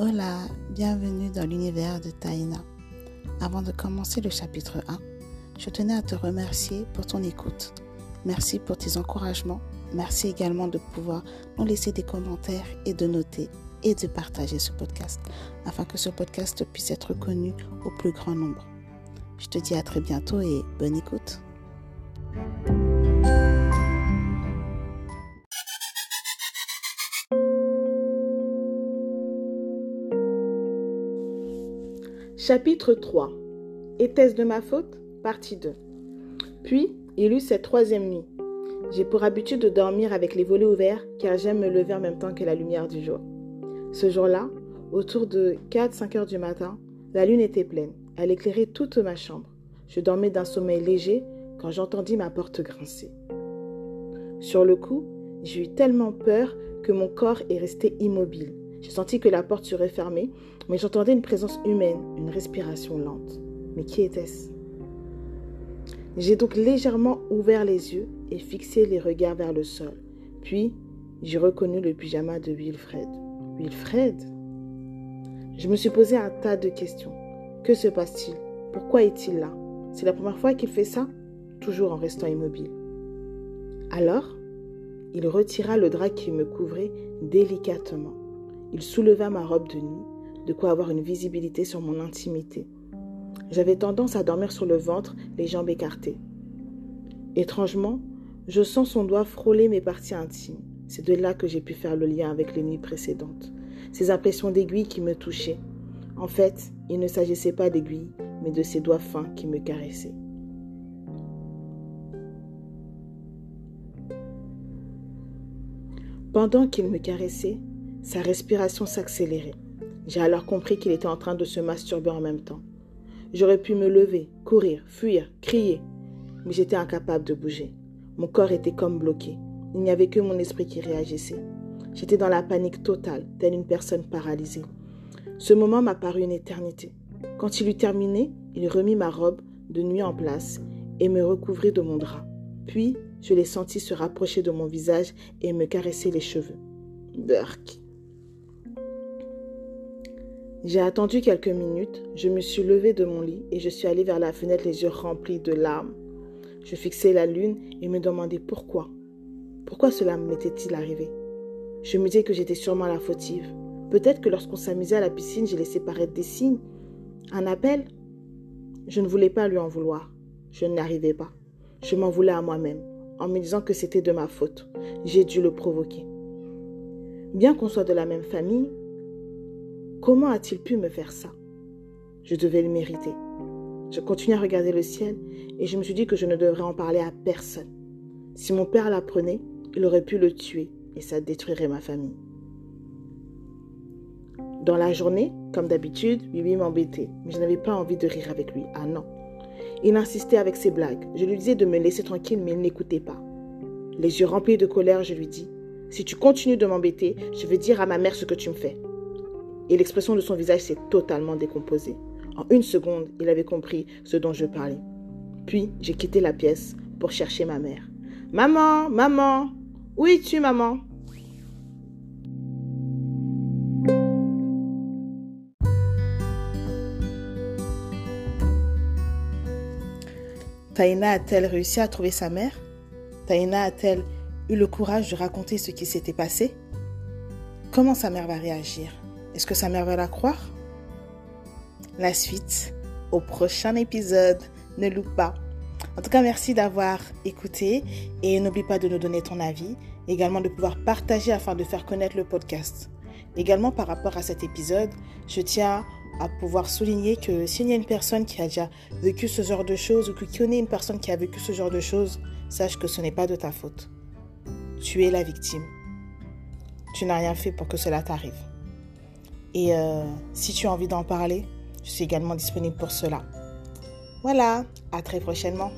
Hola, bienvenue dans l'univers de Taïna. Avant de commencer le chapitre 1, je tenais à te remercier pour ton écoute. Merci pour tes encouragements. Merci également de pouvoir nous laisser des commentaires et de noter et de partager ce podcast afin que ce podcast puisse être connu au plus grand nombre. Je te dis à très bientôt et bonne écoute. Chapitre 3 Était-ce de ma faute? Partie 2 Puis, il eut cette troisième nuit. J'ai pour habitude de dormir avec les volets ouverts car j'aime me lever en même temps que la lumière du jour. Ce jour-là, autour de 4-5 heures du matin, la lune était pleine. Elle éclairait toute ma chambre. Je dormais d'un sommeil léger quand j'entendis ma porte grincer. Sur le coup, j'ai eu tellement peur que mon corps est resté immobile. J'ai senti que la porte serait fermée, mais j'entendais une présence humaine, une respiration lente. Mais qui était-ce? J'ai donc légèrement ouvert les yeux et fixé les regards vers le sol. Puis, j'ai reconnu le pyjama de Wilfred. Wilfred? Je me suis posé un tas de questions. Que se passe-t-il? Pourquoi est-il là? C'est la première fois qu'il fait ça? Toujours en restant immobile. Alors, il retira le drap qui me couvrait délicatement. Il souleva ma robe de nuit, de quoi avoir une visibilité sur mon intimité. J'avais tendance à dormir sur le ventre, les jambes écartées. Étrangement, je sens son doigt frôler mes parties intimes. C'est de là que j'ai pu faire le lien avec les nuits précédentes. Ces impressions d'aiguille qui me touchaient. En fait, il ne s'agissait pas d'aiguilles, mais de ses doigts fins qui me caressaient. Pendant qu'il me caressait, sa respiration s'accélérait. J'ai alors compris qu'il était en train de se masturber en même temps. J'aurais pu me lever, courir, fuir, crier, mais j'étais incapable de bouger. Mon corps était comme bloqué. Il n'y avait que mon esprit qui réagissait. J'étais dans la panique totale, telle une personne paralysée. Ce moment m'a paru une éternité. Quand il eut terminé, il remit ma robe de nuit en place et me recouvrit de mon drap. Puis, je l'ai senti se rapprocher de mon visage et me caresser les cheveux. Burk. J'ai attendu quelques minutes, je me suis levée de mon lit et je suis allée vers la fenêtre les yeux remplis de larmes. Je fixais la lune et me demandais pourquoi. Pourquoi cela m'était-il arrivé? Je me disais que j'étais sûrement la fautive. Peut-être que lorsqu'on s'amusait à la piscine, j'ai laissé paraître des signes. Un appel? Je ne voulais pas lui en vouloir. Je n'y arrivais pas. Je m'en voulais à moi-même, en me disant que c'était de ma faute. J'ai dû le provoquer. Bien qu'on soit de la même famille, comment a-t-il pu me faire ça? Je devais le mériter. Je continuais à regarder le ciel et je me suis dit que je ne devrais en parler à personne. Si mon père l'apprenait, il aurait pu le tuer et ça détruirait ma famille. Dans la journée, comme d'habitude, Bibi m'embêtait, mais je n'avais pas envie de rire avec lui. Ah non. Il insistait avec ses blagues. Je lui disais de me laisser tranquille, mais il n'écoutait pas. Les yeux remplis de colère, je lui dis Si tu continues de m'embêter, je vais dire à ma mère ce que tu me fais. Et l'expression de son visage s'est totalement décomposée. En une seconde, il avait compris ce dont je parlais. Puis, j'ai quitté la pièce pour chercher ma mère. Maman, maman, où es-tu, maman? Taïna a-t-elle réussi à trouver sa mère? Taïna a-t-elle eu le courage de raconter ce qui s'était passé? Comment sa mère va réagir? Est-ce que sa mère va la croire? La suite au prochain épisode. Ne loupe pas. En tout cas, merci d'avoir écouté et n'oublie pas de nous donner ton avis, également de pouvoir partager afin de faire connaître le podcast. Également par rapport à cet épisode, je tiens à pouvoir souligner que s'il y a une personne qui a déjà vécu ce genre de choses ou qui connaît une personne qui a vécu ce genre de choses, sache que ce n'est pas de ta faute. Tu es la victime. Tu n'as rien fait pour que cela t'arrive. Et euh, si tu as envie d'en parler, je suis également disponible pour cela. Voilà, à très prochainement.